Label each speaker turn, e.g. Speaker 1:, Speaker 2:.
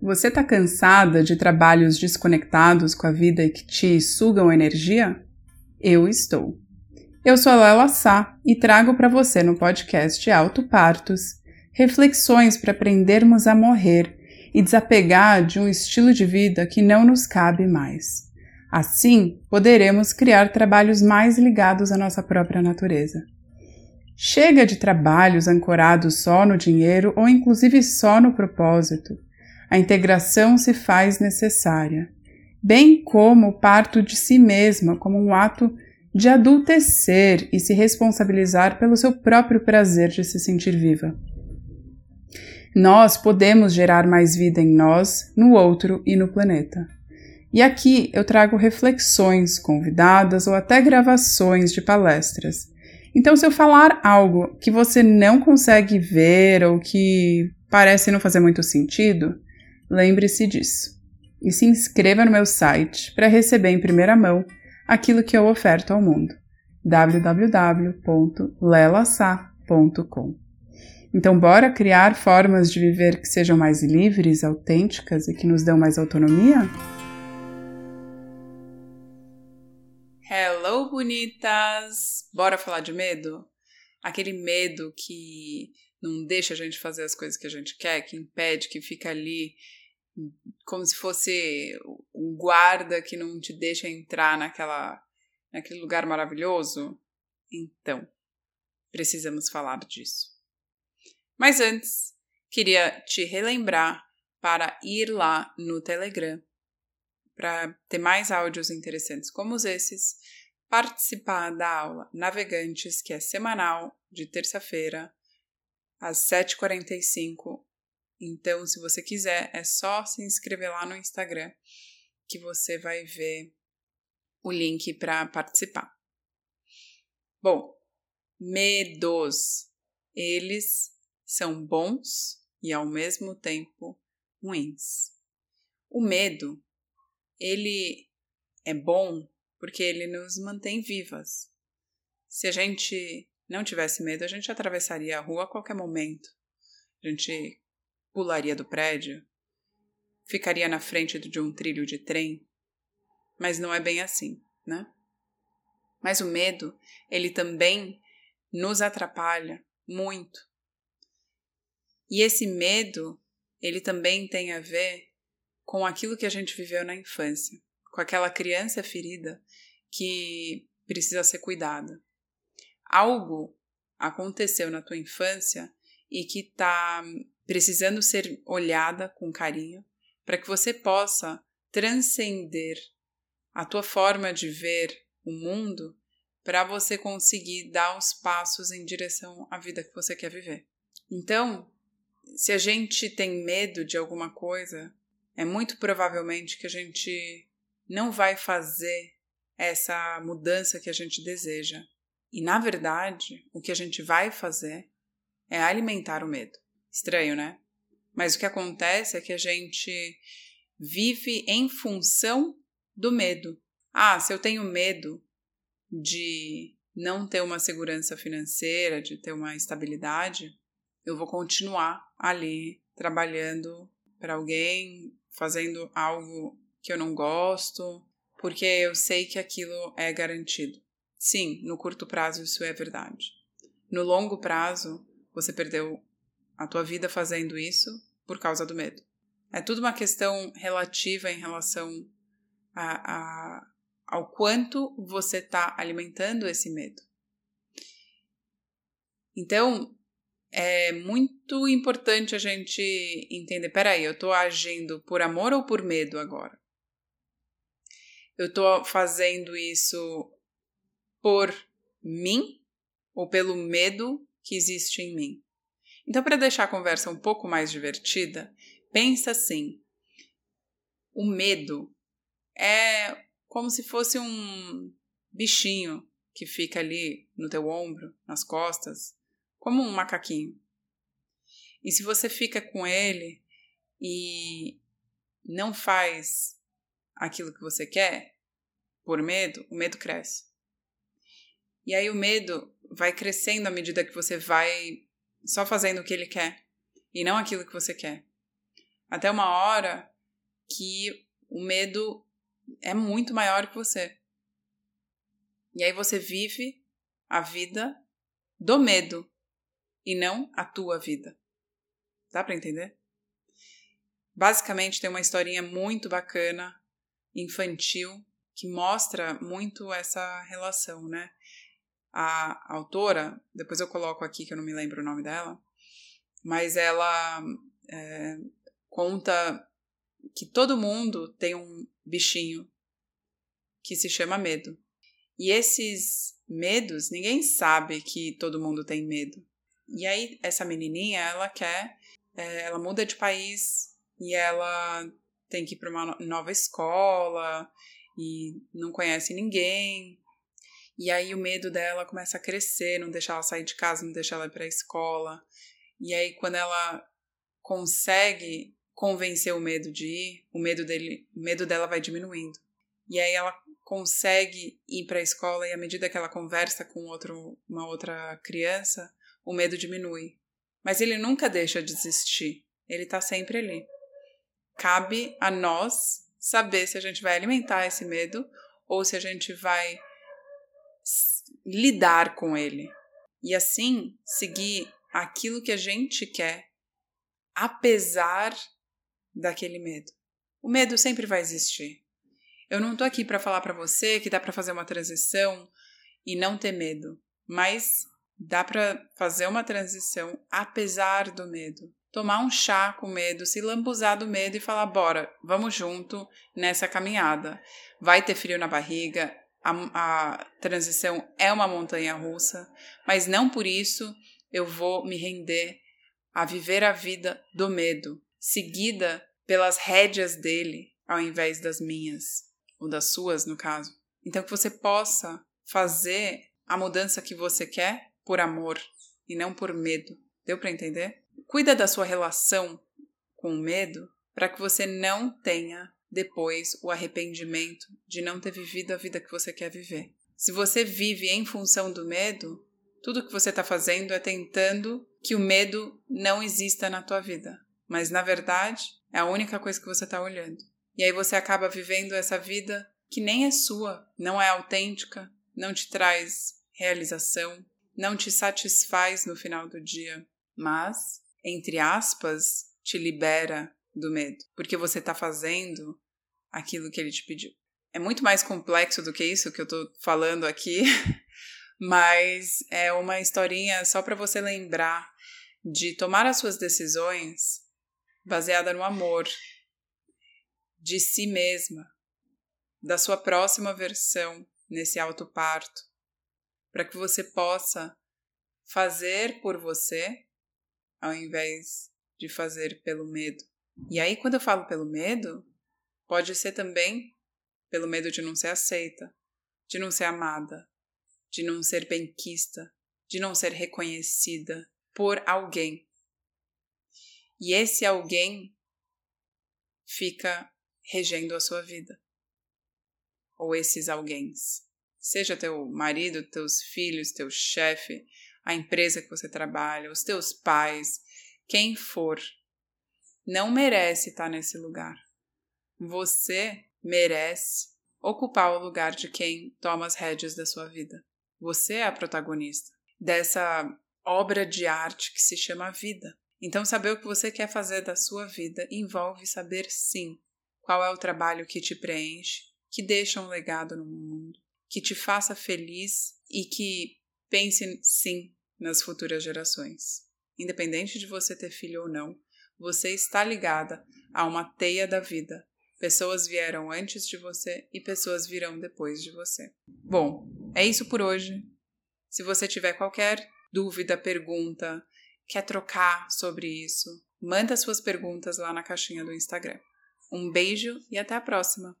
Speaker 1: Você está cansada de trabalhos desconectados com a vida e que te sugam energia? Eu estou. Eu sou a Lela Sá e trago para você no podcast Alto Partos reflexões para aprendermos a morrer e desapegar de um estilo de vida que não nos cabe mais. Assim, poderemos criar trabalhos mais ligados à nossa própria natureza. Chega de trabalhos ancorados só no dinheiro ou inclusive só no propósito a integração se faz necessária, bem como o parto de si mesma como um ato de adultecer e se responsabilizar pelo seu próprio prazer de se sentir viva. Nós podemos gerar mais vida em nós, no outro e no planeta. E aqui eu trago reflexões, convidadas ou até gravações de palestras. Então, se eu falar algo que você não consegue ver ou que parece não fazer muito sentido, Lembre-se disso. E se inscreva no meu site para receber em primeira mão aquilo que eu oferto ao mundo. www.lelasa.com. Então, bora criar formas de viver que sejam mais livres, autênticas e que nos dão mais autonomia? Hello, bonitas! Bora falar de medo? Aquele medo que não deixa a gente fazer as coisas que a gente quer, que impede, que fica ali como se fosse um guarda que não te deixa entrar naquela, naquele lugar maravilhoso? Então, precisamos falar disso. Mas antes, queria te relembrar para ir lá no Telegram para ter mais áudios interessantes como esses, participar da aula Navegantes, que é semanal, de terça-feira, às 7h45 então, se você quiser, é só se inscrever lá no Instagram que você vai ver o link para participar. Bom, medos. Eles são bons e ao mesmo tempo ruins. O medo, ele é bom porque ele nos mantém vivas. Se a gente não tivesse medo, a gente atravessaria a rua a qualquer momento. A gente pularia do prédio, ficaria na frente de um trilho de trem. Mas não é bem assim, né? Mas o medo, ele também nos atrapalha muito. E esse medo, ele também tem a ver com aquilo que a gente viveu na infância, com aquela criança ferida que precisa ser cuidada. Algo aconteceu na tua infância e que está precisando ser olhada com carinho, para que você possa transcender a tua forma de ver o mundo para você conseguir dar os passos em direção à vida que você quer viver. Então, se a gente tem medo de alguma coisa, é muito provavelmente que a gente não vai fazer essa mudança que a gente deseja. E na verdade, o que a gente vai fazer é alimentar o medo. Estranho, né? Mas o que acontece é que a gente vive em função do medo. Ah, se eu tenho medo de não ter uma segurança financeira, de ter uma estabilidade, eu vou continuar ali trabalhando para alguém, fazendo algo que eu não gosto, porque eu sei que aquilo é garantido. Sim, no curto prazo isso é verdade. No longo prazo, você perdeu a tua vida fazendo isso por causa do medo. É tudo uma questão relativa em relação a, a, ao quanto você está alimentando esse medo. Então, é muito importante a gente entender: peraí, eu estou agindo por amor ou por medo agora? Eu estou fazendo isso por mim ou pelo medo que existe em mim? Então, para deixar a conversa um pouco mais divertida, pensa assim: o medo é como se fosse um bichinho que fica ali no teu ombro, nas costas, como um macaquinho. E se você fica com ele e não faz aquilo que você quer, por medo, o medo cresce. E aí o medo vai crescendo à medida que você vai só fazendo o que ele quer e não aquilo que você quer. Até uma hora que o medo é muito maior que você. E aí você vive a vida do medo e não a tua vida. Dá para entender? Basicamente tem uma historinha muito bacana, infantil, que mostra muito essa relação, né? A autora, depois eu coloco aqui que eu não me lembro o nome dela, mas ela é, conta que todo mundo tem um bichinho que se chama medo. E esses medos, ninguém sabe que todo mundo tem medo. E aí, essa menininha, ela quer, é, ela muda de país e ela tem que ir para uma nova escola e não conhece ninguém. E aí o medo dela começa a crescer, não deixar ela sair de casa, não deixar ela ir para a escola. E aí quando ela consegue convencer o medo de ir, o medo dele, o medo dela vai diminuindo. E aí ela consegue ir para a escola e à medida que ela conversa com outro, uma outra criança, o medo diminui. Mas ele nunca deixa de existir. Ele está sempre ali. Cabe a nós saber se a gente vai alimentar esse medo ou se a gente vai lidar com ele. E assim seguir aquilo que a gente quer, apesar daquele medo. O medo sempre vai existir. Eu não tô aqui para falar para você que dá para fazer uma transição e não ter medo, mas dá para fazer uma transição apesar do medo. Tomar um chá com medo, se lambuzar do medo e falar: bora, vamos junto nessa caminhada. Vai ter frio na barriga, a, a transição é uma montanha russa, mas não por isso eu vou me render a viver a vida do medo, seguida pelas rédeas dele ao invés das minhas, ou das suas, no caso. Então, que você possa fazer a mudança que você quer por amor e não por medo. Deu para entender? Cuida da sua relação com o medo para que você não tenha depois o arrependimento de não ter vivido a vida que você quer viver. Se você vive em função do medo, tudo que você está fazendo é tentando que o medo não exista na tua vida. Mas na verdade, é a única coisa que você está olhando. E aí você acaba vivendo essa vida que nem é sua, não é autêntica, não te traz realização, não te satisfaz no final do dia, mas, entre aspas, te libera do medo, porque você está fazendo aquilo que ele te pediu. É muito mais complexo do que isso que eu estou falando aqui, mas é uma historinha só para você lembrar de tomar as suas decisões baseada no amor de si mesma, da sua próxima versão nesse autoparto, para que você possa fazer por você ao invés de fazer pelo medo. E aí, quando eu falo pelo medo, pode ser também pelo medo de não ser aceita, de não ser amada, de não ser benquista, de não ser reconhecida por alguém. E esse alguém fica regendo a sua vida. Ou esses alguém. Seja teu marido, teus filhos, teu chefe, a empresa que você trabalha, os teus pais, quem for não merece estar nesse lugar. Você merece ocupar o lugar de quem toma as rédeas da sua vida. Você é a protagonista dessa obra de arte que se chama vida. Então, saber o que você quer fazer da sua vida envolve saber sim qual é o trabalho que te preenche, que deixa um legado no mundo, que te faça feliz e que pense sim nas futuras gerações. Independente de você ter filho ou não, você está ligada a uma teia da vida. Pessoas vieram antes de você e pessoas virão depois de você. Bom, é isso por hoje. Se você tiver qualquer dúvida, pergunta, quer trocar sobre isso, manda suas perguntas lá na caixinha do Instagram. Um beijo e até a próxima!